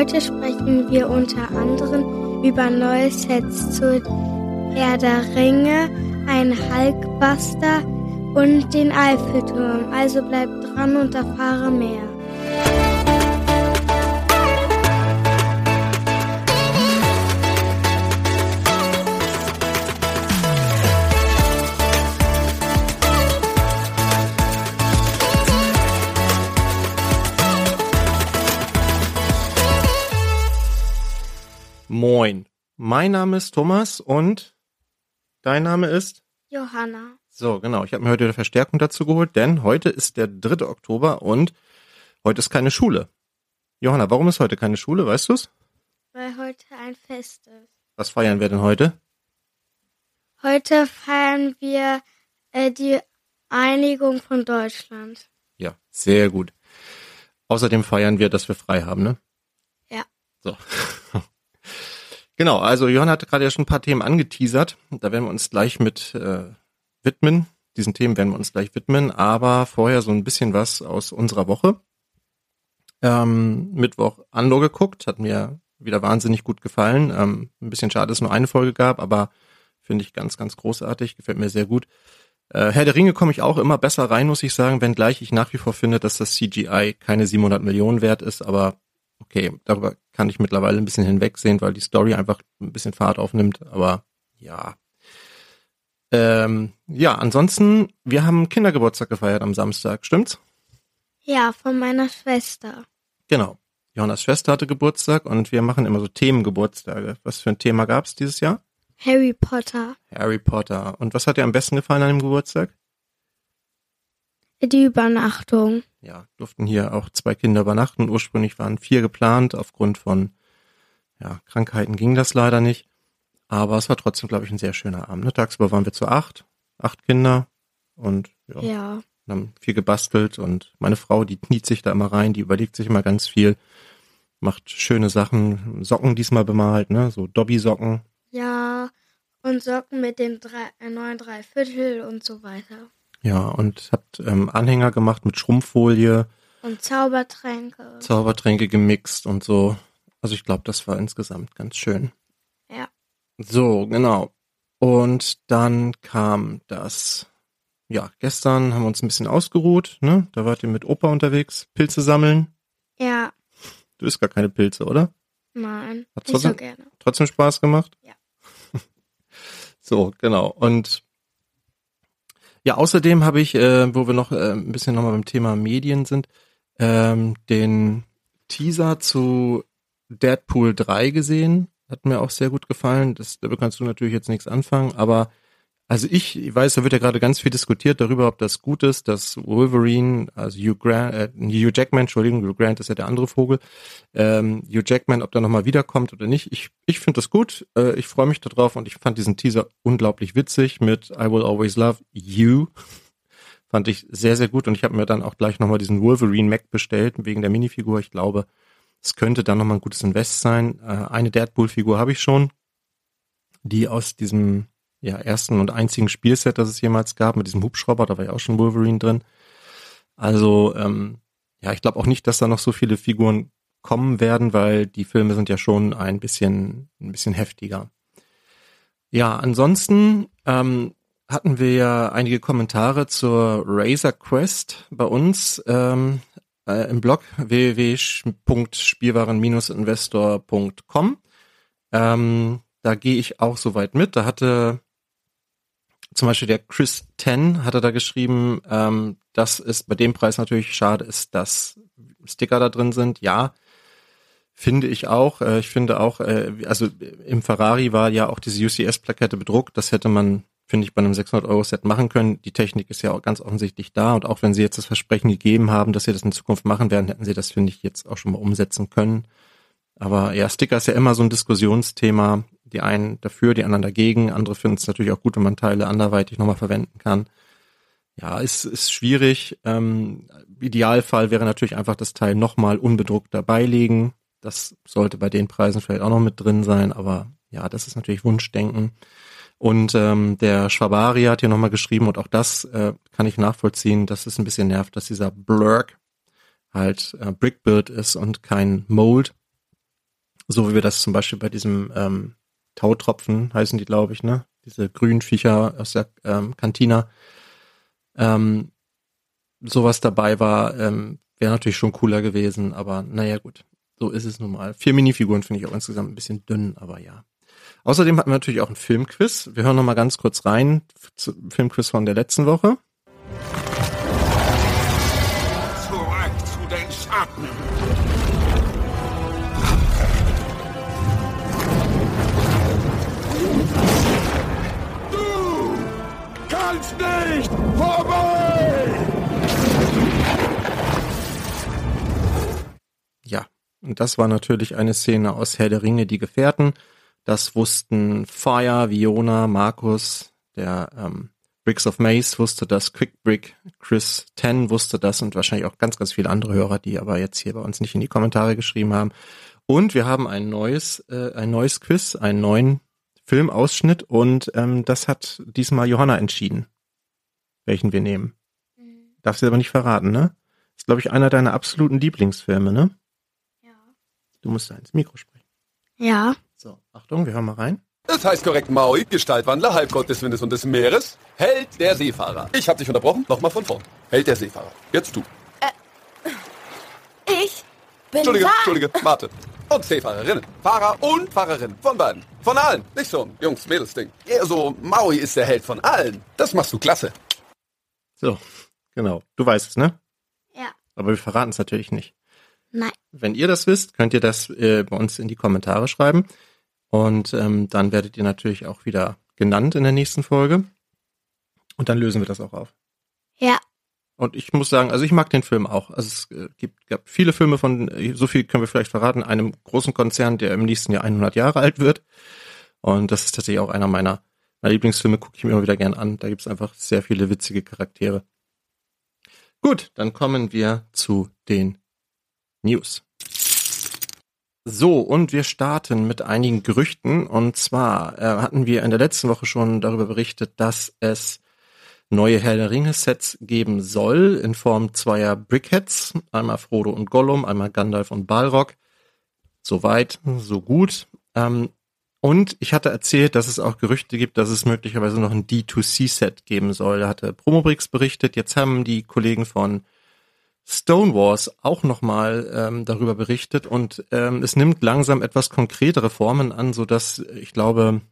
Heute sprechen wir unter anderem über neue Sets zu Herr der Ringe, ein Hulkbuster und den Eiffelturm. Also bleib dran und erfahre mehr. Moin. Mein Name ist Thomas und dein Name ist? Johanna. So, genau. Ich habe mir heute eine Verstärkung dazu geholt, denn heute ist der 3. Oktober und heute ist keine Schule. Johanna, warum ist heute keine Schule, weißt du's? Weil heute ein Fest ist. Was feiern wir denn heute? Heute feiern wir äh, die Einigung von Deutschland. Ja, sehr gut. Außerdem feiern wir, dass wir frei haben, ne? Ja. So. Genau, also Johann hat gerade ja schon ein paar Themen angeteasert. Da werden wir uns gleich mit äh, widmen. Diesen Themen werden wir uns gleich widmen, aber vorher so ein bisschen was aus unserer Woche. Ähm, Mittwoch Andor geguckt, hat mir wieder wahnsinnig gut gefallen. Ähm, ein bisschen schade, dass es nur eine Folge gab, aber finde ich ganz, ganz großartig, gefällt mir sehr gut. Äh, Herr der Ringe komme ich auch immer besser rein, muss ich sagen, wenngleich ich nach wie vor finde, dass das CGI keine 700 Millionen wert ist, aber okay, darüber kann ich mittlerweile ein bisschen hinwegsehen, weil die Story einfach ein bisschen Fahrt aufnimmt, aber ja. Ähm, ja, ansonsten, wir haben Kindergeburtstag gefeiert am Samstag, stimmt's? Ja, von meiner Schwester. Genau. Johannas Schwester hatte Geburtstag und wir machen immer so Themengeburtstage. Was für ein Thema gab's dieses Jahr? Harry Potter. Harry Potter. Und was hat dir am besten gefallen an dem Geburtstag? Die Übernachtung. Ja, durften hier auch zwei Kinder übernachten. Ursprünglich waren vier geplant. Aufgrund von ja, Krankheiten ging das leider nicht. Aber es war trotzdem, glaube ich, ein sehr schöner Abend. Ne? Tagsüber waren wir zu acht, acht Kinder und ja, Ja. haben viel gebastelt und meine Frau, die kniet sich da immer rein, die überlegt sich immer ganz viel, macht schöne Sachen, Socken diesmal bemalt, ne, so Dobby-Socken. Ja. Und Socken mit dem drei, äh, neuen Dreiviertel und so weiter. Ja, und habt ähm, Anhänger gemacht mit Schrumpffolie, Und Zaubertränke. Zaubertränke gemixt und so. Also ich glaube, das war insgesamt ganz schön. Ja. So, genau. Und dann kam das, ja, gestern haben wir uns ein bisschen ausgeruht, ne? Da wart ihr mit Opa unterwegs, Pilze sammeln. Ja. Du isst gar keine Pilze, oder? Nein. Hat's Nicht so trotzdem- gerne. Trotzdem Spaß gemacht? Ja. so, genau. Und ja, außerdem habe ich, äh, wo wir noch äh, ein bisschen nochmal beim Thema Medien sind, ähm, den Teaser zu Deadpool 3 gesehen. Hat mir auch sehr gut gefallen. Das, damit kannst du natürlich jetzt nichts anfangen, aber also ich, ich weiß, da wird ja gerade ganz viel diskutiert darüber, ob das gut ist, dass Wolverine, also Hugh Grant, äh, Hugh Jackman, Entschuldigung, Hugh Grant ist ja der andere Vogel, ähm, Hugh Jackman, ob der nochmal wiederkommt oder nicht. Ich, ich finde das gut, äh, ich freue mich darauf und ich fand diesen Teaser unglaublich witzig mit I Will Always Love You. Fand ich sehr, sehr gut und ich habe mir dann auch gleich nochmal diesen Wolverine Mac bestellt, wegen der Minifigur. Ich glaube, es könnte dann nochmal ein gutes Invest sein. Äh, eine Deadpool-Figur habe ich schon, die aus diesem ja, ersten und einzigen Spielset, das es jemals gab, mit diesem Hubschrauber, da war ja auch schon Wolverine drin. Also, ähm, ja, ich glaube auch nicht, dass da noch so viele Figuren kommen werden, weil die Filme sind ja schon ein bisschen, ein bisschen heftiger. Ja, ansonsten ähm, hatten wir ja einige Kommentare zur Razer Quest bei uns ähm, äh, im Blog www.spielwaren-investor.com. Ähm, da gehe ich auch soweit mit. Da hatte zum Beispiel der Chris Ten hatte da geschrieben, ähm, dass es bei dem Preis natürlich schade ist, dass Sticker da drin sind. Ja, finde ich auch. Äh, ich finde auch, äh, also im Ferrari war ja auch diese UCS-Plakette bedruckt. Das hätte man, finde ich, bei einem 600-Euro-Set machen können. Die Technik ist ja auch ganz offensichtlich da. Und auch wenn sie jetzt das Versprechen gegeben haben, dass sie das in Zukunft machen werden, hätten sie das, finde ich, jetzt auch schon mal umsetzen können. Aber ja, Sticker ist ja immer so ein Diskussionsthema. Die einen dafür, die anderen dagegen. Andere finden es natürlich auch gut, wenn man Teile anderweitig nochmal verwenden kann. Ja, ist, ist schwierig. Ähm, Idealfall wäre natürlich einfach das Teil nochmal unbedruckt dabei legen. Das sollte bei den Preisen vielleicht auch noch mit drin sein, aber ja, das ist natürlich Wunschdenken. Und ähm, der Schwabari hat hier nochmal geschrieben, und auch das äh, kann ich nachvollziehen, dass es ein bisschen nervt, dass dieser Blurk halt äh, Brickbuild ist und kein Mold. So wie wir das zum Beispiel bei diesem ähm, Tautropfen heißen die, glaube ich, ne? Diese grünen Viecher aus der ähm, Kantina. Ähm, sowas dabei war, ähm, wäre natürlich schon cooler gewesen, aber naja gut, so ist es nun mal. Vier Minifiguren finde ich auch insgesamt ein bisschen dünn, aber ja. Außerdem hatten wir natürlich auch ein Filmquiz. Wir hören noch mal ganz kurz rein. Filmquiz von der letzten Woche. Zurück zu den Schatten. Kannst nicht vorbei! Ja, und das war natürlich eine Szene aus Herr der Ringe, die Gefährten. Das wussten Fire, Viona, Markus, der ähm, Bricks of Maze wusste das, Quickbrick, Chris Ten wusste das und wahrscheinlich auch ganz, ganz viele andere Hörer, die aber jetzt hier bei uns nicht in die Kommentare geschrieben haben. Und wir haben ein neues, äh, ein neues Quiz, einen neuen Filmausschnitt und ähm, das hat diesmal Johanna entschieden, welchen wir nehmen. Mhm. Darfst du aber nicht verraten, ne? Ist, glaube ich, einer deiner absoluten Lieblingsfilme, ne? Ja. Du musst da ins Mikro sprechen. Ja. So, Achtung, wir hören mal rein. Das heißt korrekt Maui, Gestaltwandler, Halbgott des Windes und des Meeres, Held der Seefahrer. Ich hab dich unterbrochen, nochmal von vorn. Held der Seefahrer. Jetzt du. Ich bin Entschuldige, da. Entschuldige, warte. Und Seefahrerinnen. Fahrer und Fahrerinnen. Von beiden. Von allen. Nicht so ein Jungs-Mädels-Ding. Eher so, Maui ist der Held von allen. Das machst du klasse. So, genau. Du weißt es, ne? Ja. Aber wir verraten es natürlich nicht. Nein. Wenn ihr das wisst, könnt ihr das äh, bei uns in die Kommentare schreiben. Und ähm, dann werdet ihr natürlich auch wieder genannt in der nächsten Folge. Und dann lösen wir das auch auf. Ja. Und ich muss sagen, also ich mag den Film auch. Also es äh, gibt, gab viele Filme von, äh, so viel können wir vielleicht verraten, einem großen Konzern, der im nächsten Jahr 100 Jahre alt wird. Und das ist tatsächlich auch einer meiner, meiner Lieblingsfilme, gucke ich mir immer wieder gern an. Da gibt es einfach sehr viele witzige Charaktere. Gut, dann kommen wir zu den News. So, und wir starten mit einigen Gerüchten. Und zwar äh, hatten wir in der letzten Woche schon darüber berichtet, dass es neue Herr der Ringe-Sets geben soll in Form zweier Brickheads. Einmal Frodo und Gollum, einmal Gandalf und Balrog. Soweit, so gut. Ähm, und ich hatte erzählt, dass es auch Gerüchte gibt, dass es möglicherweise noch ein D2C-Set geben soll. Da hatte Promobrix berichtet. Jetzt haben die Kollegen von Stonewalls auch nochmal ähm, darüber berichtet und ähm, es nimmt langsam etwas konkretere Formen an, so dass ich glaube,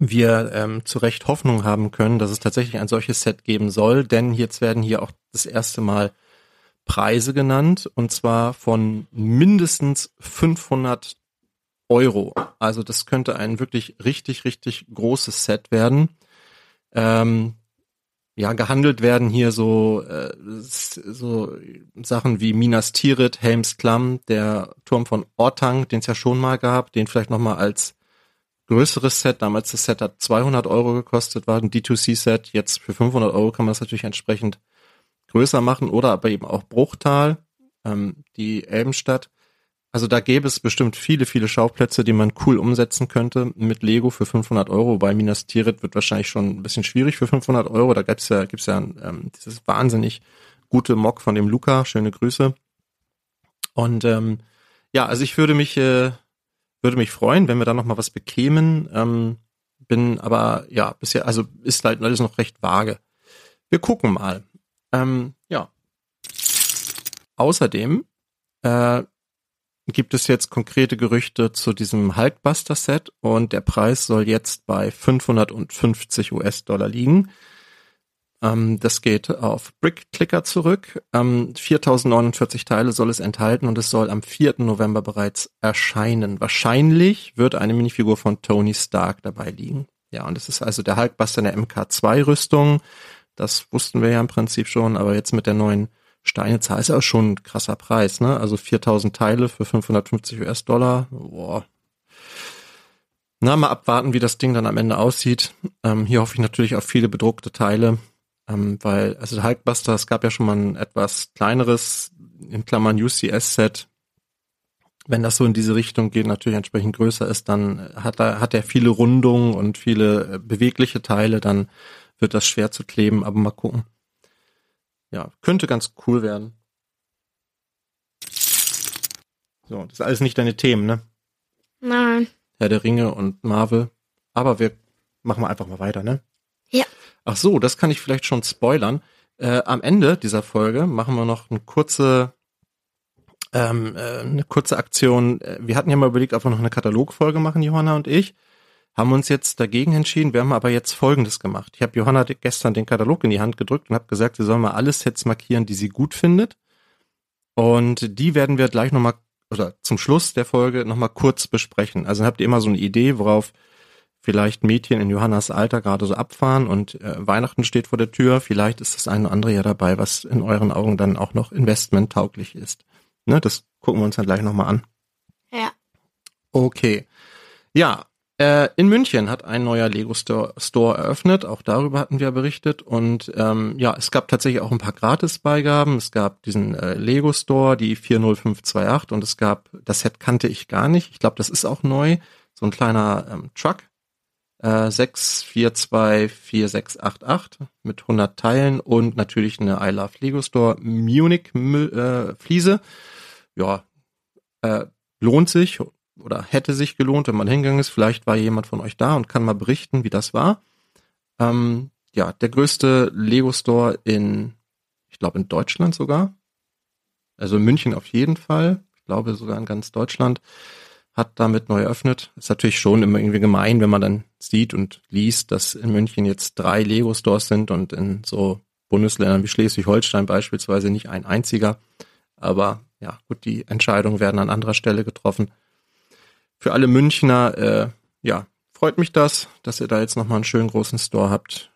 wir ähm, zu Recht Hoffnung haben können, dass es tatsächlich ein solches Set geben soll, denn jetzt werden hier auch das erste Mal Preise genannt und zwar von mindestens 500 Euro. Also das könnte ein wirklich richtig, richtig großes Set werden. Ähm, ja, gehandelt werden hier so, äh, so Sachen wie Minas Tirith, Helms Klamm, der Turm von Ortang, den es ja schon mal gab, den vielleicht nochmal als größeres Set, damals das Set hat 200 Euro gekostet, war ein D2C-Set, jetzt für 500 Euro kann man das natürlich entsprechend größer machen oder aber eben auch Bruchtal, ähm, die Elbenstadt. Also da gäbe es bestimmt viele, viele Schauplätze, die man cool umsetzen könnte mit Lego für 500 Euro. Bei Minas Tirith wird wahrscheinlich schon ein bisschen schwierig für 500 Euro. Da gibt's ja, gibt's ja ähm, dieses wahnsinnig gute Mock von dem Luca. Schöne Grüße. Und ähm, ja, also ich würde mich, äh, würde mich freuen, wenn wir da noch mal was bekämen. Ähm, bin aber ja bisher, also ist halt alles noch recht vage. Wir gucken mal. Ähm, ja. Außerdem äh, gibt es jetzt konkrete Gerüchte zu diesem Hulkbuster Set und der Preis soll jetzt bei 550 US-Dollar liegen. Ähm, das geht auf Brick Clicker zurück. Ähm, 4049 Teile soll es enthalten und es soll am 4. November bereits erscheinen. Wahrscheinlich wird eine Minifigur von Tony Stark dabei liegen. Ja, und es ist also der Hulkbuster in der MK2 Das wussten wir ja im Prinzip schon, aber jetzt mit der neuen Steinezahl ist auch schon ein krasser Preis, ne? Also 4000 Teile für 550 US-Dollar. Boah. Na, mal abwarten, wie das Ding dann am Ende aussieht. Ähm, hier hoffe ich natürlich auf viele bedruckte Teile, ähm, weil, also Hulkbuster, es gab ja schon mal ein etwas kleineres, in Klammern UCS-Set. Wenn das so in diese Richtung geht, natürlich entsprechend größer ist, dann hat er, hat er viele Rundungen und viele äh, bewegliche Teile, dann wird das schwer zu kleben, aber mal gucken ja, könnte ganz cool werden. So, das ist alles nicht deine Themen, ne? Nein. Herr der Ringe und Marvel. Aber wir machen wir einfach mal weiter, ne? Ach so, das kann ich vielleicht schon spoilern. Äh, am Ende dieser Folge machen wir noch eine kurze, ähm, äh, eine kurze Aktion. Äh, wir hatten ja mal überlegt, ob wir noch eine Katalogfolge machen, Johanna und ich. Haben uns jetzt dagegen entschieden. Wir haben aber jetzt Folgendes gemacht. Ich habe Johanna gestern den Katalog in die Hand gedrückt und habe gesagt, sie soll mal alle Sets markieren, die sie gut findet. Und die werden wir gleich nochmal, oder zum Schluss der Folge nochmal kurz besprechen. Also habt ihr immer so eine Idee, worauf vielleicht Mädchen in Johannas Alter gerade so abfahren und äh, Weihnachten steht vor der Tür. Vielleicht ist das eine oder andere ja dabei, was in euren Augen dann auch noch investmenttauglich ist. Ne, das gucken wir uns dann gleich nochmal an. Ja. Okay. Ja, äh, in München hat ein neuer Lego Store, Store eröffnet. Auch darüber hatten wir berichtet. Und ähm, ja, es gab tatsächlich auch ein paar Gratisbeigaben. Es gab diesen äh, Lego Store, die 40528 und es gab, das Set kannte ich gar nicht. Ich glaube, das ist auch neu. So ein kleiner ähm, Truck äh, 6424688 mit 100 Teilen und natürlich eine I Love Lego Store Munich äh, Fliese. Ja, äh, lohnt sich oder hätte sich gelohnt, wenn man hingegangen ist. Vielleicht war jemand von euch da und kann mal berichten, wie das war. Ähm, ja, der größte Lego Store in, ich glaube in Deutschland sogar. Also in München auf jeden Fall. Ich glaube sogar in ganz Deutschland hat damit neu eröffnet. Ist natürlich schon immer irgendwie gemein, wenn man dann sieht und liest, dass in München jetzt drei Lego-Stores sind und in so Bundesländern wie Schleswig-Holstein beispielsweise nicht ein einziger. Aber ja, gut, die Entscheidungen werden an anderer Stelle getroffen. Für alle Münchner, äh, ja, freut mich das, dass ihr da jetzt nochmal einen schönen großen Store habt.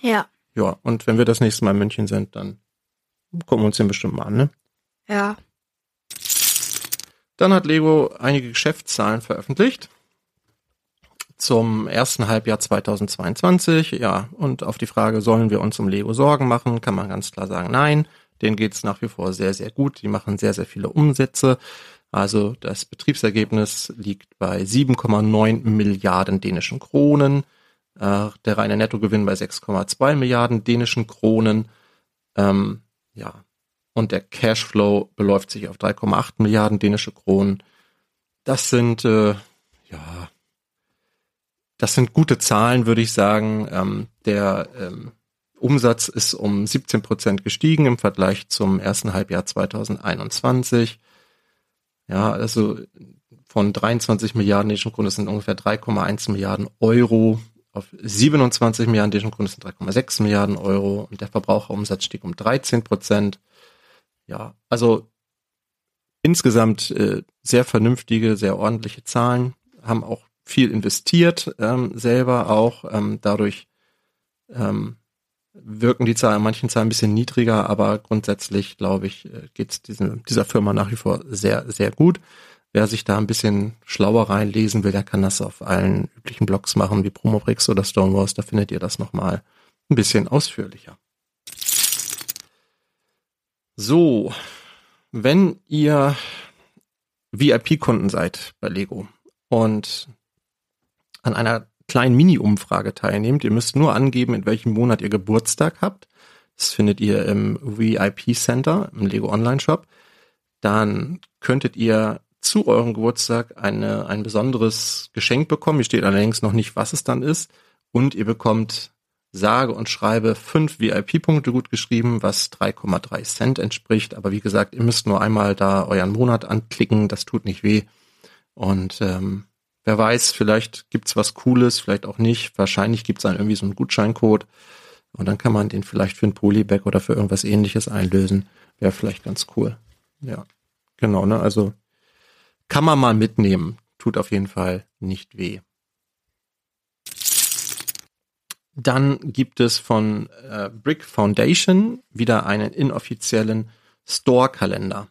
Ja. Ja, und wenn wir das nächste Mal in München sind, dann gucken wir uns den bestimmt mal an, ne? Ja. Dann hat Lego einige Geschäftszahlen veröffentlicht zum ersten Halbjahr 2022. Ja, und auf die Frage, sollen wir uns um Lego Sorgen machen, kann man ganz klar sagen, nein. Denen geht's nach wie vor sehr, sehr gut. Die machen sehr, sehr viele Umsätze. Also das Betriebsergebnis liegt bei 7,9 Milliarden dänischen Kronen. Äh, der reine Nettogewinn bei 6,2 Milliarden dänischen Kronen. Ähm, ja, und der Cashflow beläuft sich auf 3,8 Milliarden dänische Kronen. Das sind äh, ja, das sind gute Zahlen, würde ich sagen. Ähm, der ähm, Umsatz ist um 17 Prozent gestiegen im Vergleich zum ersten Halbjahr 2021. Ja, also von 23 Milliarden dänischen Kronen sind ungefähr 3,1 Milliarden Euro auf 27 Milliarden dänischen Kronen sind 3,6 Milliarden Euro und der Verbraucherumsatz stieg um 13 Prozent ja, also insgesamt äh, sehr vernünftige, sehr ordentliche Zahlen, haben auch viel investiert ähm, selber auch. Ähm, dadurch ähm, wirken die Zahlen an manchen Zahlen ein bisschen niedriger, aber grundsätzlich, glaube ich, äh, geht es dieser Firma nach wie vor sehr, sehr gut. Wer sich da ein bisschen schlauer reinlesen will, der kann das auf allen üblichen Blogs machen, wie Promobrix oder Stonewalls. Da findet ihr das nochmal ein bisschen ausführlicher. So, wenn ihr VIP-Kunden seid bei Lego und an einer kleinen Mini-Umfrage teilnehmt, ihr müsst nur angeben, in welchem Monat ihr Geburtstag habt. Das findet ihr im VIP Center, im Lego Online Shop. Dann könntet ihr zu eurem Geburtstag eine, ein besonderes Geschenk bekommen. Hier steht allerdings noch nicht, was es dann ist. Und ihr bekommt sage und schreibe fünf VIP-Punkte gut geschrieben, was 3,3 Cent entspricht. Aber wie gesagt, ihr müsst nur einmal da euren Monat anklicken, das tut nicht weh. Und ähm, wer weiß, vielleicht gibt's was Cooles, vielleicht auch nicht. Wahrscheinlich gibt's dann irgendwie so einen Gutscheincode. Und dann kann man den vielleicht für ein Polybag oder für irgendwas ähnliches einlösen. Wäre vielleicht ganz cool. Ja, genau, ne? Also kann man mal mitnehmen. Tut auf jeden Fall nicht weh. Dann gibt es von äh, Brick Foundation wieder einen inoffiziellen Store-Kalender.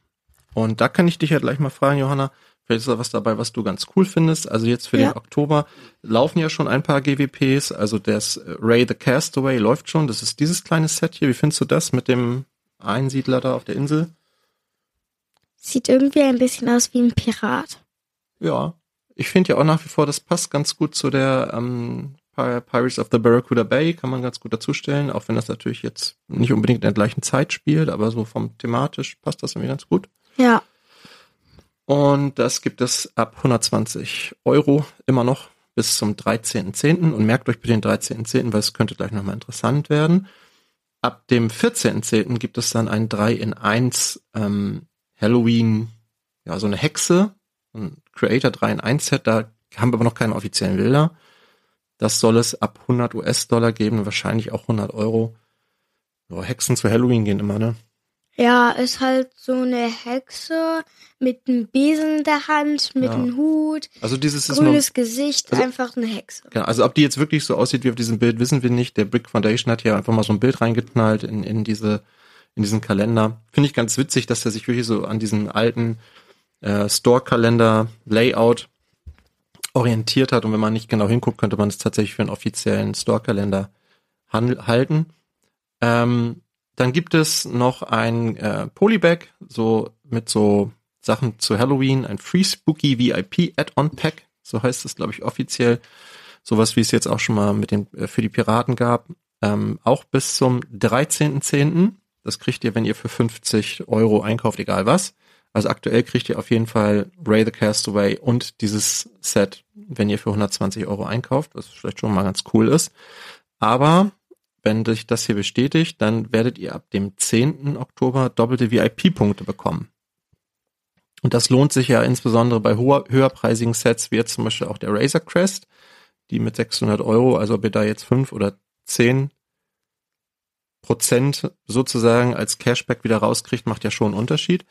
Und da kann ich dich ja gleich mal fragen, Johanna, vielleicht ist da was dabei, was du ganz cool findest. Also jetzt für ja. den Oktober laufen ja schon ein paar GWPs. Also das Ray the Castaway läuft schon. Das ist dieses kleine Set hier. Wie findest du das mit dem Einsiedler da auf der Insel? Sieht irgendwie ein bisschen aus wie ein Pirat. Ja, ich finde ja auch nach wie vor, das passt ganz gut zu der ähm, Pirates of the Barracuda Bay kann man ganz gut dazustellen, auch wenn das natürlich jetzt nicht unbedingt in der gleichen Zeit spielt, aber so vom thematisch passt das irgendwie ganz gut. Ja. Und das gibt es ab 120 Euro immer noch bis zum 13.10. Und merkt euch bitte den 13.10., weil es könnte gleich nochmal interessant werden. Ab dem 14.10. gibt es dann ein 3 in 1 ähm, Halloween, ja, so eine Hexe, ein Creator 3 in 1 Set, da haben wir aber noch keine offiziellen Bilder. Das soll es ab 100 US-Dollar geben, wahrscheinlich auch 100 Euro. Ja, Hexen zu Halloween gehen immer, ne? Ja, ist halt so eine Hexe mit einem Besen in der Hand, mit Ja. einem Hut, Also dieses ist nur, grünes Gesicht, also- einfach eine Hexe. genau, also ob die jetzt wirklich so aussieht wie auf diesem Bild, wissen wir nicht. Der Brick Foundation hat ja einfach mal so ein Bild reingeknallt in, in diese, in diesen Kalender. Finde ich ganz witzig, dass er sich wirklich so an diesen alten äh, Store-Kalender-Layout orientiert hat. Und wenn man nicht genau hinguckt, könnte man es tatsächlich für einen offiziellen Store-Kalender halten. Ähm, dann gibt es noch ein äh, Polybag, so mit so Sachen zu Halloween, ein Free Spooky VIP Add-on Pack, so heißt es, glaube ich, offiziell. Sowas, wie es jetzt auch schon mal mit den, äh, für die Piraten gab. Ähm, auch bis zum 13.10. Das kriegt ihr, wenn ihr für 50 Euro einkauft, egal was. Also aktuell kriegt ihr auf jeden Fall Ray the Castaway und dieses Set, wenn ihr für 120 Euro einkauft, was vielleicht schon mal ganz cool ist. Aber wenn sich das hier bestätigt, dann werdet ihr ab dem 10. Oktober doppelte VIP-Punkte bekommen. Und das lohnt sich ja insbesondere bei hoher, höherpreisigen Sets, wie jetzt zum Beispiel auch der Razer Crest, die mit 600 Euro, also ob ihr da jetzt 5 oder 10 Prozent sozusagen als Cashback wieder rauskriegt, macht ja schon einen Unterschied.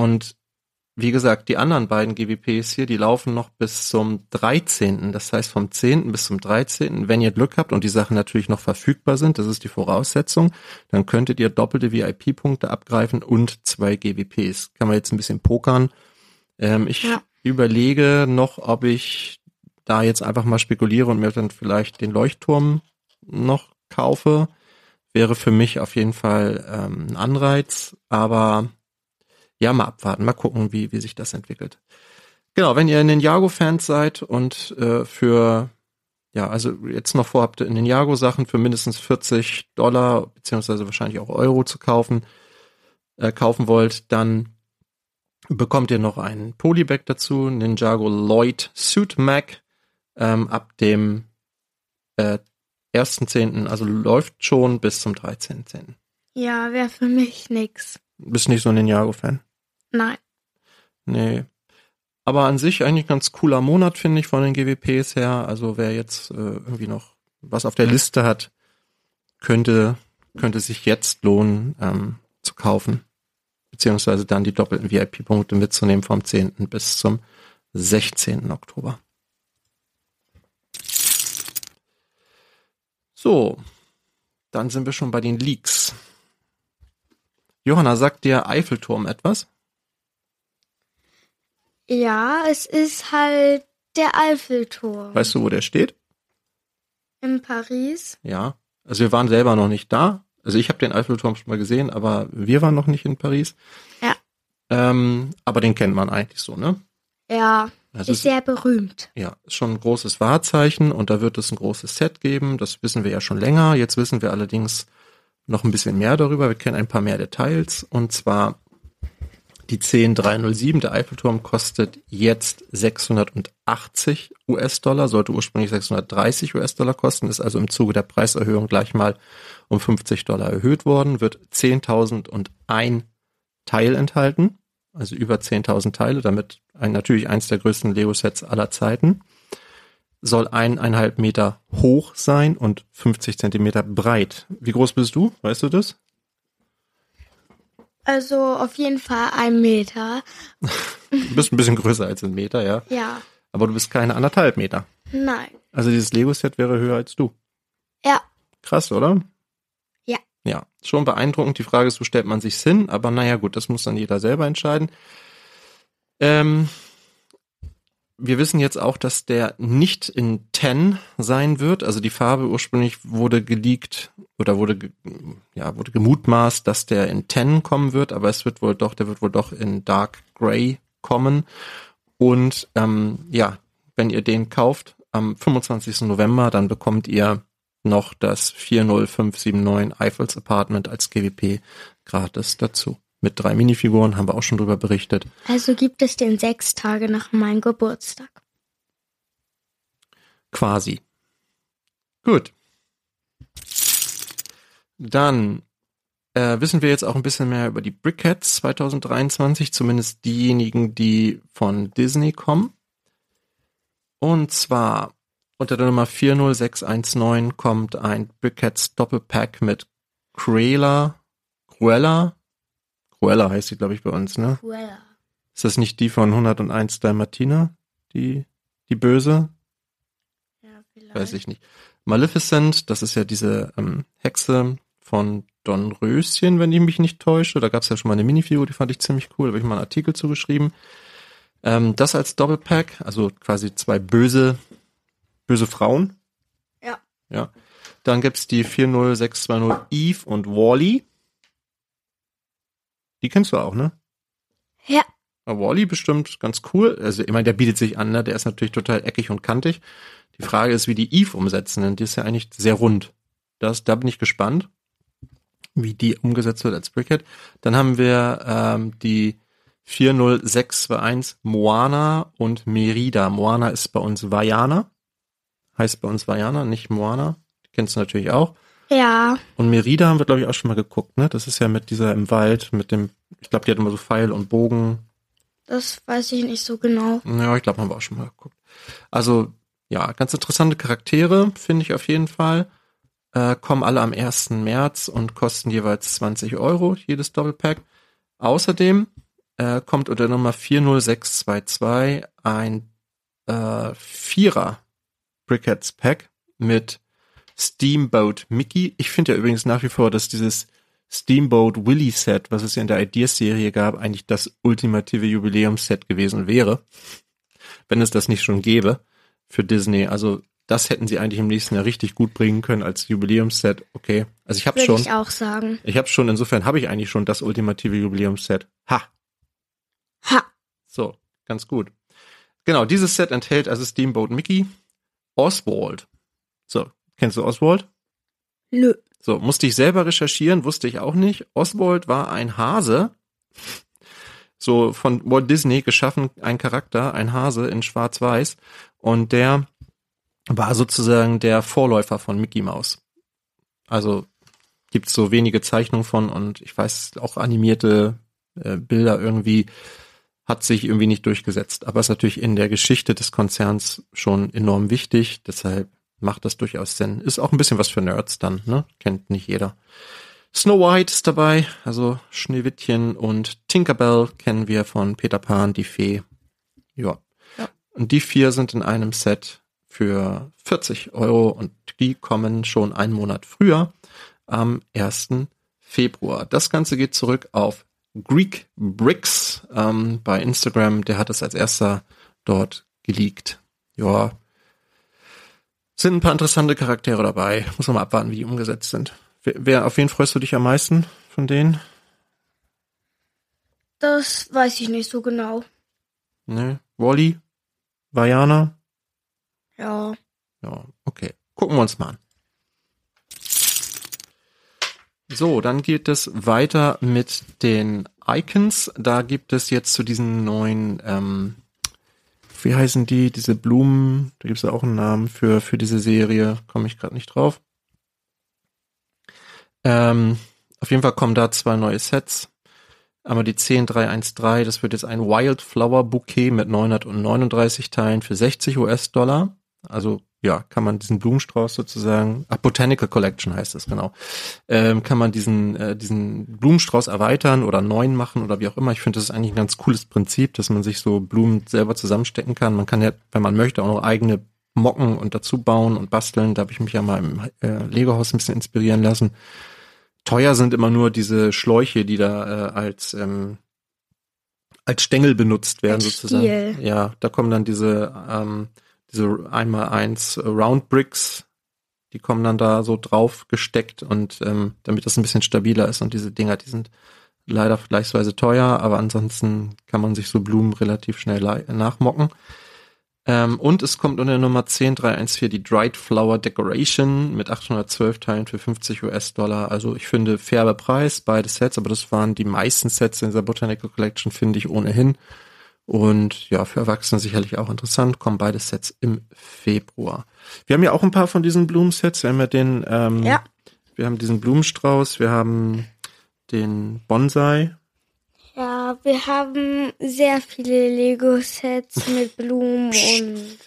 Und wie gesagt, die anderen beiden GWPs hier, die laufen noch bis zum 13. Das heißt vom 10. bis zum 13. Wenn ihr Glück habt und die Sachen natürlich noch verfügbar sind, das ist die Voraussetzung, dann könntet ihr doppelte VIP-Punkte abgreifen und zwei GWPs. Kann man jetzt ein bisschen pokern. Ähm, ich Ja. überlege noch, ob ich da jetzt einfach mal spekuliere und mir dann vielleicht den Leuchtturm noch kaufe. Wäre für mich auf jeden Fall ähm, ein Anreiz, aber ja, mal abwarten, mal gucken, wie, wie sich das entwickelt. Genau, wenn ihr Ninjago-Fans seid und äh, für, ja, also jetzt noch vorhabt, Ninjago-Sachen für mindestens 40 Dollar, beziehungsweise wahrscheinlich auch Euro zu kaufen, äh, kaufen wollt, dann bekommt ihr noch einen Polybag dazu, Ninjago Lloyd Suit Mac, ähm, ab dem äh, 1.10., also läuft schon bis zum 13.10. Ja, wäre für mich nix. Bist nicht so ein Ninjago-Fan? Nein. Nee. Aber an sich eigentlich ganz cooler Monat, finde ich, von den GWPs her. Also wer jetzt äh, irgendwie noch was auf der Liste hat, könnte, könnte sich jetzt lohnen, ähm, zu kaufen. Beziehungsweise dann die doppelten VIP-Punkte mitzunehmen vom 10. bis zum 16. Oktober. So, dann sind wir schon bei den Leaks. Johanna, sagt dir Eiffelturm etwas? Ja, es ist halt der Eiffelturm Weißt du, wo der steht? in Paris. Ja. Also wir waren selber noch nicht da. Also ich habe den Eiffelturm schon mal gesehen, aber wir waren noch nicht in Paris. Ja. Ähm, aber den kennt man eigentlich so, ne? Ja, Also ist sehr berühmt. Ja, ist schon ein großes Wahrzeichen und da wird es ein großes Set geben. Das wissen wir ja schon länger. Jetzt wissen wir allerdings noch ein bisschen mehr darüber. Wir kennen ein paar mehr Details und zwar die 10307, der Eiffelturm kostet jetzt 680 US-Dollar, sollte ursprünglich 630 US-Dollar kosten, ist also im Zuge der Preiserhöhung gleich mal um 50 Dollar erhöht worden, wird 10.001 Teil enthalten, also über 10.000 Teile, damit ein, natürlich eins der größten Lego-Sets aller Zeiten. Soll eineinhalb Meter hoch sein und 50 Zentimeter breit. Wie groß bist du? Weißt du das? Also auf jeden Fall ein Meter. Du bist ein bisschen größer als ein Meter, ja. Ja, Aber du bist keine anderthalb Meter. nein. Also dieses Lego-Set wäre höher als du. Ja, Krass, oder? Ja. Ja, schon beeindruckend. Die Frage ist, wo stellt man sich's hin? Aber naja, gut, das muss dann jeder selber entscheiden. Ähm, wir wissen jetzt auch, dass der nicht in Ten sein wird. Also die Farbe ursprünglich wurde geleakt oder wurde, ja, wurde gemutmaßt, dass der in Ten kommen wird, aber es wird wohl doch, der wird wohl doch in Dark Gray kommen. Und ähm, ja, wenn ihr den kauft am 25. November, dann bekommt ihr noch das 40579 Eiffels Apartment als GWP gratis dazu. Mit drei Minifiguren, haben wir auch schon drüber berichtet. Also gibt es den sechs Tage nach meinem Geburtstag. Quasi. Gut. Dann äh, wissen wir jetzt auch ein bisschen mehr über die Brickheads 2023, zumindest diejenigen, die von Disney kommen. Und zwar unter der Nummer 40619 kommt ein Brickheads Doppelpack mit Cruella, Cruella, Cruella heißt sie, glaube ich, bei uns, ne? Cruella. Ist das nicht die von 101 Dalmatiner? Die, die böse? Ja, vielleicht. Weiß ich nicht. Maleficent, das ist ja diese ähm, Hexe von Don Röschen, wenn ich mich nicht täusche. Da gab es ja schon mal eine Minifigur, die fand ich ziemlich cool. Da habe ich mal einen Artikel zugeschrieben. Ähm, das als Doppelpack, also quasi zwei böse, böse Frauen. Ja. Ja. Dann gibt's die 40620 Eve und Wally. Die kennst du auch, ne? Ja. Aber Wally bestimmt ganz cool. Also, ich meine, der bietet sich an, ne? Der ist natürlich total eckig und kantig. Die Frage ist, wie die Eve umsetzen, denn die ist ja eigentlich sehr rund. Das, da bin ich gespannt, wie die umgesetzt wird als Brickhead. Dann haben wir ähm, die 40621 Moana und Merida. Moana ist bei uns Vajana. Heißt bei uns Vajana, nicht Moana. Die kennst du natürlich auch. Ja. Und Merida haben wir, glaube ich, auch schon mal geguckt, ne? Das ist ja mit dieser im Wald, mit dem, ich glaube, die hat immer so Pfeil und Bogen. Das weiß ich nicht so genau. Ja, ich glaube, haben wir auch schon mal geguckt. Also, ja, ganz interessante Charaktere, finde ich auf jeden Fall. Äh, kommen alle am 1. März und kosten jeweils 20 Euro, jedes Doppelpack. Außerdem äh, kommt unter Nummer 40622 ein äh, Vierer Brickheads Pack mit Steamboat Mickey. Ich finde ja übrigens nach wie vor, dass dieses Steamboat Willy Set, was es ja in der Ideas-Serie gab, eigentlich das ultimative Jubiläumsset gewesen wäre. Wenn es das nicht schon gäbe für Disney. Also das hätten sie eigentlich im nächsten Jahr richtig gut bringen können als Jubiläumsset. Okay. Also ich habe Würde schon. ich auch sagen. Ich habe schon, insofern habe ich eigentlich schon das ultimative Jubiläumsset. Ha. Ha. So, ganz gut. Genau, dieses Set enthält also Steamboat Mickey, Oswald. So, kennst du Oswald? Nö. So, musste ich selber recherchieren, wusste ich auch nicht. Oswald war ein Hase, so von Walt Disney geschaffen, ein Charakter, ein Hase in Schwarz-Weiß. Und der war sozusagen der Vorläufer von Mickey Mouse. Also gibt's so wenige Zeichnungen von und ich weiß auch animierte äh, Bilder irgendwie hat sich irgendwie nicht durchgesetzt. Aber ist natürlich in der Geschichte des Konzerns schon enorm wichtig. Deshalb macht das durchaus Sinn. Ist auch ein bisschen was für Nerds dann, ne? Kennt nicht jeder. Snow White ist dabei, also Schneewittchen und Tinkerbell kennen wir von Peter Pan, die Fee. Ja. Ja. Und die vier sind in einem Set für 40 Euro und die kommen schon einen Monat früher, am 1. Februar. Das Ganze geht zurück auf Greek Bricks ähm, bei Instagram. Der hat es als erster dort geleakt. Ja, sind ein paar interessante Charaktere dabei. Muss man mal abwarten, wie die umgesetzt sind. Wer, wer auf wen freust du dich am meisten von denen? Das weiß ich nicht so genau. Ne? Wally? Vajana? Ja. Ja, okay. Gucken wir uns mal an. So, dann geht es weiter mit den Icons. Da gibt es jetzt zu diesen neuen, ähm, wie heißen die, diese Blumen, da gibt es ja auch einen Namen für, für diese Serie, komme ich gerade nicht drauf. Ähm, auf jeden Fall kommen da zwei neue Sets. Einmal die 10313, das wird jetzt ein Wildflower Bouquet mit 939 Teilen für 60 US-Dollar. Also ja, kann man diesen Blumenstrauß sozusagen, ach, Botanical Collection heißt es, genau, ähm, kann man diesen, äh, diesen Blumenstrauß erweitern oder neuen machen oder wie auch immer. Ich finde, das ist eigentlich ein ganz cooles Prinzip, dass man sich so Blumen selber zusammenstecken kann. Man kann ja, wenn man möchte, auch noch eigene Mocken und dazu bauen und basteln. Da habe ich mich ja mal im äh, Lego-Haus ein bisschen inspirieren lassen. Teuer sind immer nur diese Schläuche, die da äh, als ähm, als Stängel benutzt werden Als sozusagen. Stiel. Ja, da kommen dann diese ähm, diese einmal eins Round Bricks, die kommen dann da so drauf gesteckt und ähm, damit das ein bisschen stabiler ist und diese Dinger, die sind leider vergleichsweise teuer, aber ansonsten kann man sich so Blumen relativ schnell nachmocken. Ähm, und es kommt unter Nummer 10314 die Dried Flower Decoration mit 812 Teilen für 50 US-Dollar. Also ich finde fairer Preis, beide Sets, aber das waren die meisten Sets in dieser Botanical Collection, finde ich ohnehin. Und ja, für Erwachsene sicherlich auch interessant, kommen beide Sets im Februar. Wir haben ja auch ein paar von diesen Blumensets. Wir haben ja den, ähm, Ja. wir haben diesen Blumenstrauß, wir haben den Bonsai. Ja, wir haben sehr viele Lego-Sets mit Blumen und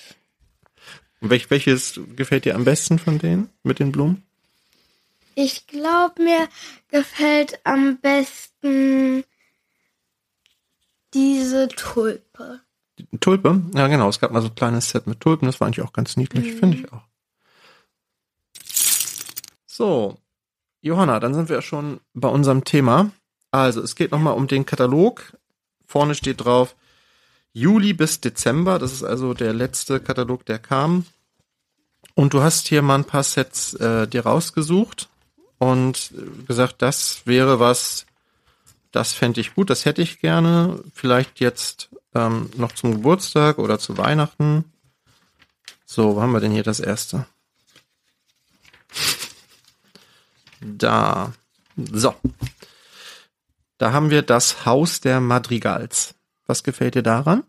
Und welch, welches gefällt dir am besten von denen mit den Blumen? ich glaube, mir gefällt am besten diese Tulpe. Die Tulpe? Ja, genau. Es gab mal so ein kleines Set mit Tulpen. Das war eigentlich auch ganz niedlich, finde ich auch. So, Johanna, dann sind wir schon bei unserem Thema. Also, es geht nochmal um den Katalog. Vorne steht drauf Juli bis Dezember. Das ist also der letzte Katalog, der kam. Und du hast hier mal ein paar Sets äh, dir rausgesucht und äh, gesagt, das wäre was, das fände ich gut, das hätte ich gerne. Vielleicht jetzt ähm, noch zum Geburtstag oder zu Weihnachten. So, wo haben wir denn hier das erste? Da. So. Da haben wir das Haus der Madrigals. Was gefällt dir daran?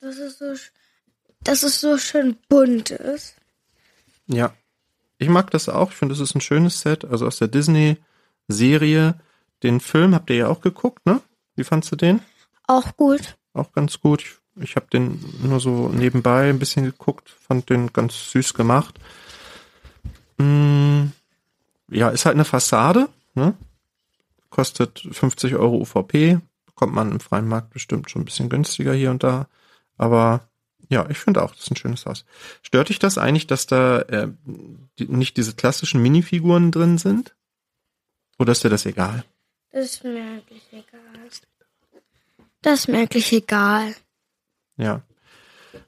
Das ist so, dass es so schön bunt ist. Ja. Ich mag das auch. Ich finde, das ist ein schönes Set. Also aus der Disney-Serie. Den Film habt ihr ja auch geguckt, ne? Wie fandst du den? Auch gut. Auch ganz gut. Ich, ich habe den nur so nebenbei ein bisschen geguckt. Fand den ganz süß gemacht. Mm, ja, ist halt eine Fassade, ne? Kostet 50 Euro UVP. Bekommt man im freien Markt bestimmt schon ein bisschen günstiger hier und da. Aber ja, ich finde auch, das ist ein schönes Haus. Stört dich das eigentlich, dass da äh, die, nicht diese klassischen Minifiguren drin sind? Oder ist dir das egal? Das ist mir eigentlich egal. Das ist mir eigentlich egal. Ja.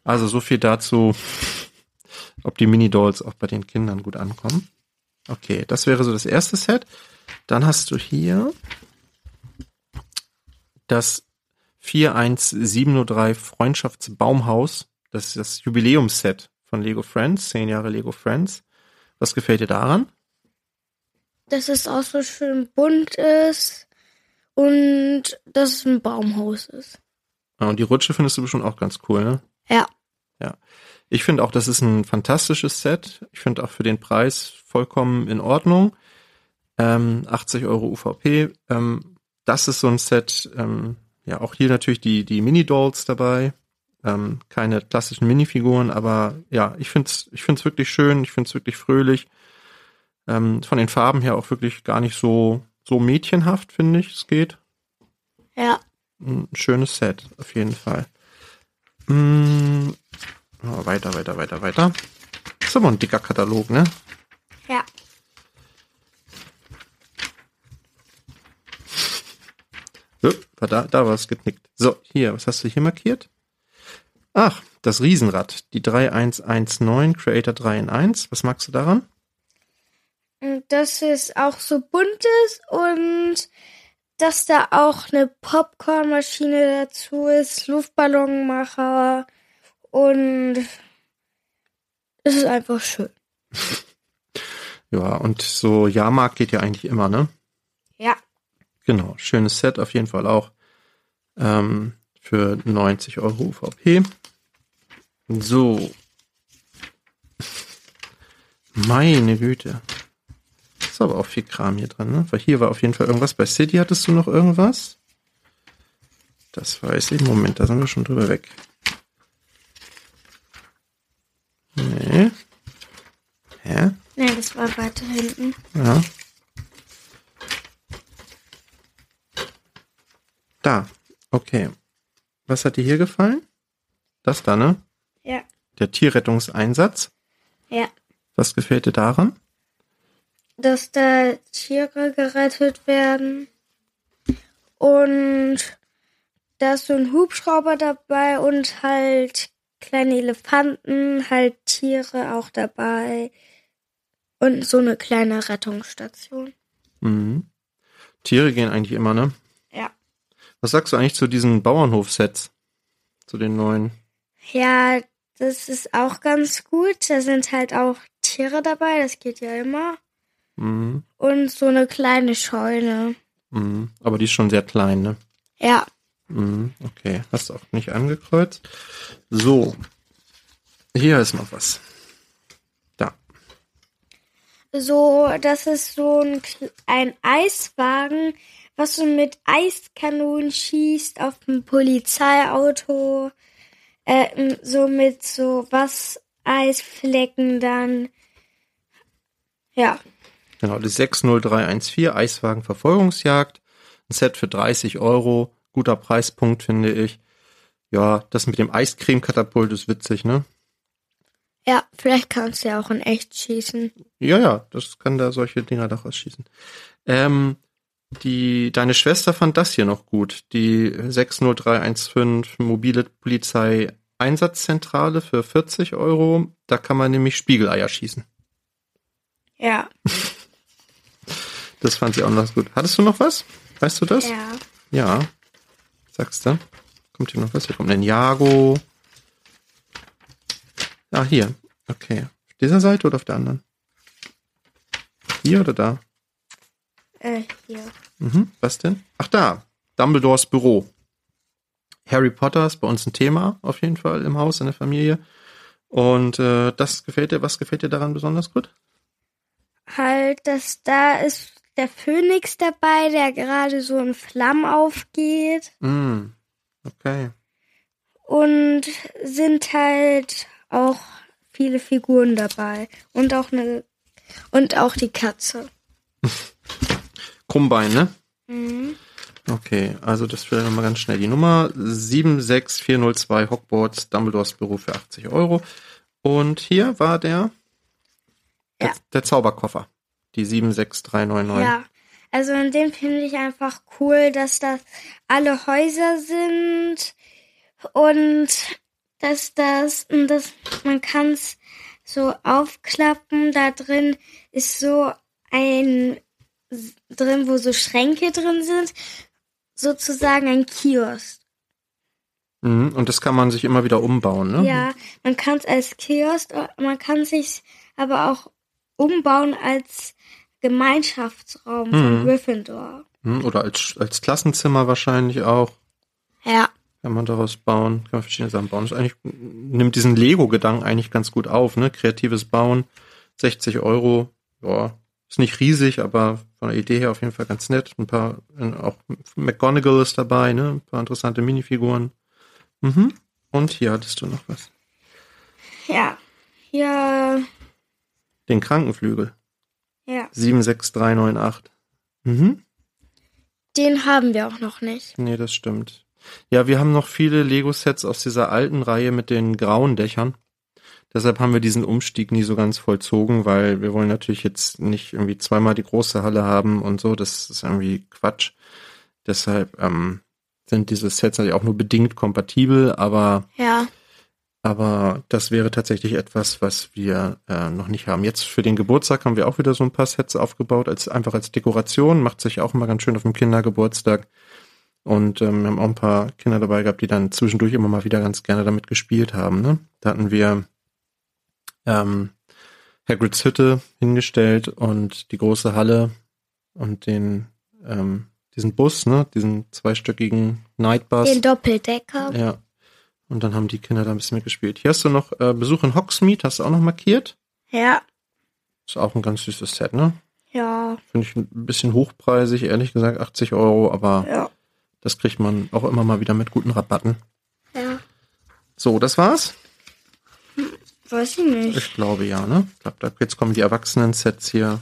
Also so viel dazu, ob die Mini-Dolls auch bei den Kindern gut ankommen. Okay, das wäre so das erste Set. Dann hast du hier das 41703 Freundschaftsbaumhaus. Das ist das Jubiläumsset von Lego Friends, zehn Jahre Lego Friends. Was gefällt dir daran? Dass es auch so schön bunt ist und dass es ein Baumhaus ist. Ah, Und die Rutsche findest du bestimmt auch ganz cool, ne? Ja. Ja. Ich finde auch, das ist ein fantastisches Set. Ich finde auch für den Preis vollkommen in Ordnung. Ähm, 80 Euro UVP. Ähm, das ist so ein Set. Ähm, ja, auch hier natürlich die, die Mini-Dolls dabei. Ähm, keine klassischen Minifiguren, aber ja, ich finde es ich find's wirklich schön. Ich finde es wirklich fröhlich. Ähm, von den Farben her auch wirklich gar nicht so, so mädchenhaft, finde ich. Es geht Ja. ein schönes Set, auf jeden Fall. Oh, weiter, weiter, weiter, weiter. Ist aber ein dicker Katalog, ne? Ja. So, da, da war es geknickt. So, hier, was hast du hier markiert? Ach, das Riesenrad, die 3119 Creator 3 in 1. Was magst du daran? Und dass es auch so bunt ist und dass da auch eine Popcornmaschine dazu ist, Luftballonmacher und es ist einfach schön. Ja, und so Jahrmarkt geht ja eigentlich immer, ne? Ja. Genau, schönes Set auf jeden Fall auch ähm, für 90 Euro UVP. So. Meine Güte. Aber auch viel Kram hier drin, ne? Weil hier war auf jeden Fall irgendwas. Bei City hattest du noch irgendwas? Das weiß ich. Moment, da sind wir schon drüber weg. Nee. Hä? Nee, das war weiter hinten. Ja. Da. Okay. Was hat dir hier gefallen? Das da, ne? Ja. Der Tierrettungseinsatz. Ja. Was gefällt dir daran? Dass da Tiere gerettet werden und da ist so ein Hubschrauber dabei und halt kleine Elefanten, halt Tiere auch dabei und so eine kleine Rettungsstation. Mhm. Tiere gehen eigentlich immer, ne? Ja. Was sagst du eigentlich zu diesen Bauernhof-Sets? Zu den neuen? Ja, Das ist auch ganz gut. Da sind halt auch Tiere dabei, das geht ja immer. Mhm. Und so eine kleine Scheune. Mhm. Aber die ist schon sehr klein, ne? Ja. Mhm. Okay, hast du auch nicht angekreuzt. So. Hier ist noch was. Da. So, das ist so ein, ein Eiswagen, was so mit Eiskanonen schießt auf ein Polizeiauto. Äh, so mit so was Eisflecken dann. Ja. Genau, die 60314 Eiswagen Verfolgungsjagd. Ein Set für 30 Euro. Guter Preispunkt, finde ich. Ja, das mit dem Eiscreme-Katapult ist witzig, ne? Ja, vielleicht kannst du ja auch in echt schießen. Ja, ja, das kann da solche Dinger doch ausschießen. Ähm, die, deine Schwester fand das hier noch gut. Die 60315 mobile Polizei Einsatzzentrale für 40 Euro. Da kann man nämlich Spiegeleier schießen. Ja. Das fand sie auch noch gut. Hattest du noch was? Weißt du das? Ja. Ja. Sagst du? Kommt hier noch was? Hier kommt ein Jago. Ah, hier. Okay. Auf dieser Seite oder auf der anderen? Hier oder da? Äh, hier. Mhm. Was denn? Ach da. Dumbledores Büro. Harry Potter ist bei uns ein Thema, auf jeden Fall im Haus, in der Familie. Und äh, das gefällt dir, was gefällt dir daran besonders gut? Halt, dass da ist der Phönix dabei, der gerade so in Flammen aufgeht. Mm. Okay. Und sind halt auch viele Figuren dabei. Und auch eine und auch die Katze. Krummbein, ne? Mhm. Okay, also das vielleicht nochmal ganz schnell. Die Nummer 76402 Hogwarts Dumbledores Büro für 80 Euro. Und hier war der, der, Ja. der Zauberkoffer. Die 76399. Ja. Also in dem finde ich einfach cool, dass das alle Häuser sind und dass das, und das man kann es so aufklappen. Da drin ist so ein drin, wo so Schränke drin sind, sozusagen ein Kiosk. Mhm, und das kann man sich immer wieder umbauen, ne? Ja, man kann es als Kiosk, man kann sich aber auch umbauen als Gemeinschaftsraum von Mhm. Gryffindor. Mhm, Oder als, als Klassenzimmer wahrscheinlich auch. Ja. Kann man daraus bauen, kann man verschiedene Sachen bauen. Das eigentlich, nimmt diesen Lego-Gedanken eigentlich ganz gut auf, ne? Kreatives Bauen, 60 Euro, ja, ist nicht riesig, aber von der Idee her auf jeden Fall ganz nett. Ein paar, auch McGonagall ist dabei, ne? Ein paar interessante Minifiguren. Mhm. Und hier hattest du noch was. Ja. Ja. Den Krankenflügel. Ja. 76398. Mhm. Den haben wir auch noch nicht. Nee, das stimmt. Ja, wir haben noch viele Lego-Sets aus dieser alten Reihe mit den grauen Dächern. Deshalb haben wir diesen Umstieg nie so ganz vollzogen, weil wir wollen natürlich jetzt nicht irgendwie zweimal die große Halle haben und so. Das ist irgendwie Quatsch. Deshalb ähm, sind diese Sets natürlich auch nur bedingt kompatibel, aber Ja. Aber das wäre tatsächlich etwas, was wir äh, noch nicht haben. Jetzt für den Geburtstag haben wir auch wieder so ein paar Sets aufgebaut, als einfach als Dekoration. Macht sich auch immer ganz schön auf dem Kindergeburtstag. Und ähm, wir haben auch ein paar Kinder dabei gehabt, die dann zwischendurch immer mal wieder ganz gerne damit gespielt haben. Ne? Da hatten wir ähm, Hagrids Hütte hingestellt und die große Halle und den ähm, diesen Bus, ne, diesen zweistöckigen Nightbus. Den Doppeldecker. Ja. Und dann haben die Kinder da ein bisschen mitgespielt. Hier hast du noch äh, Besuch in Hogsmeade, hast du auch noch markiert. Ja. Ist auch ein ganz süßes Set, ne? Ja. Finde ich ein bisschen hochpreisig, ehrlich gesagt, 80 Euro, aber Ja. das kriegt man auch immer mal wieder mit guten Rabatten. Ja. So, das war's? Weiß ich nicht. Ich glaube ja, ne? Ich glaube, jetzt kommen die Erwachsenen-Sets hier.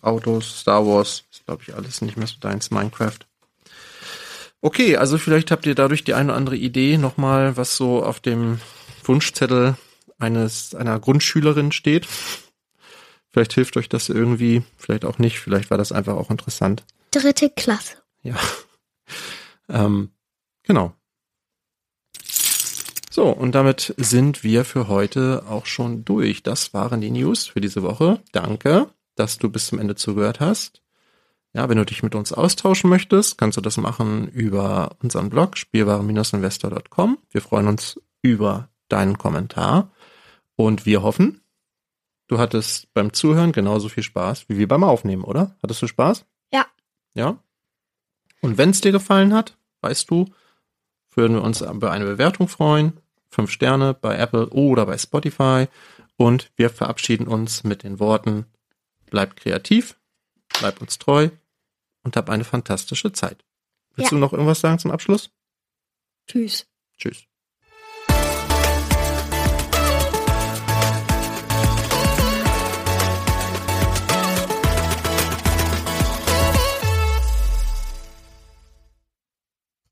Autos, Star Wars, ist glaube ich alles nicht mehr so deins, Minecraft. Okay, also vielleicht habt ihr dadurch die eine oder andere Idee nochmal, was so auf dem Wunschzettel eines, einer Grundschülerin steht. Vielleicht hilft euch das irgendwie, vielleicht auch nicht, vielleicht war das einfach auch interessant. Dritte Klasse. Ja. Ähm, genau. So, und damit sind wir für heute auch schon durch. Das waren die News für diese Woche. Danke, dass du bis zum Ende zugehört hast. Ja, wenn du dich mit uns austauschen möchtest, kannst du das machen über unseren Blog spielwaren-investor.com. Wir freuen uns über deinen Kommentar. Und wir hoffen, du hattest beim Zuhören genauso viel Spaß wie wir beim Aufnehmen, oder? Hattest du Spaß? Ja. Ja? Und wenn es dir gefallen hat, weißt du, würden wir uns über eine Bewertung freuen. Fünf Sterne bei Apple oder bei Spotify. Und wir verabschieden uns mit den Worten, bleibt kreativ, bleibt uns treu und hab eine fantastische Zeit. Willst Ja. du noch irgendwas sagen zum Abschluss? Tschüss. Tschüss.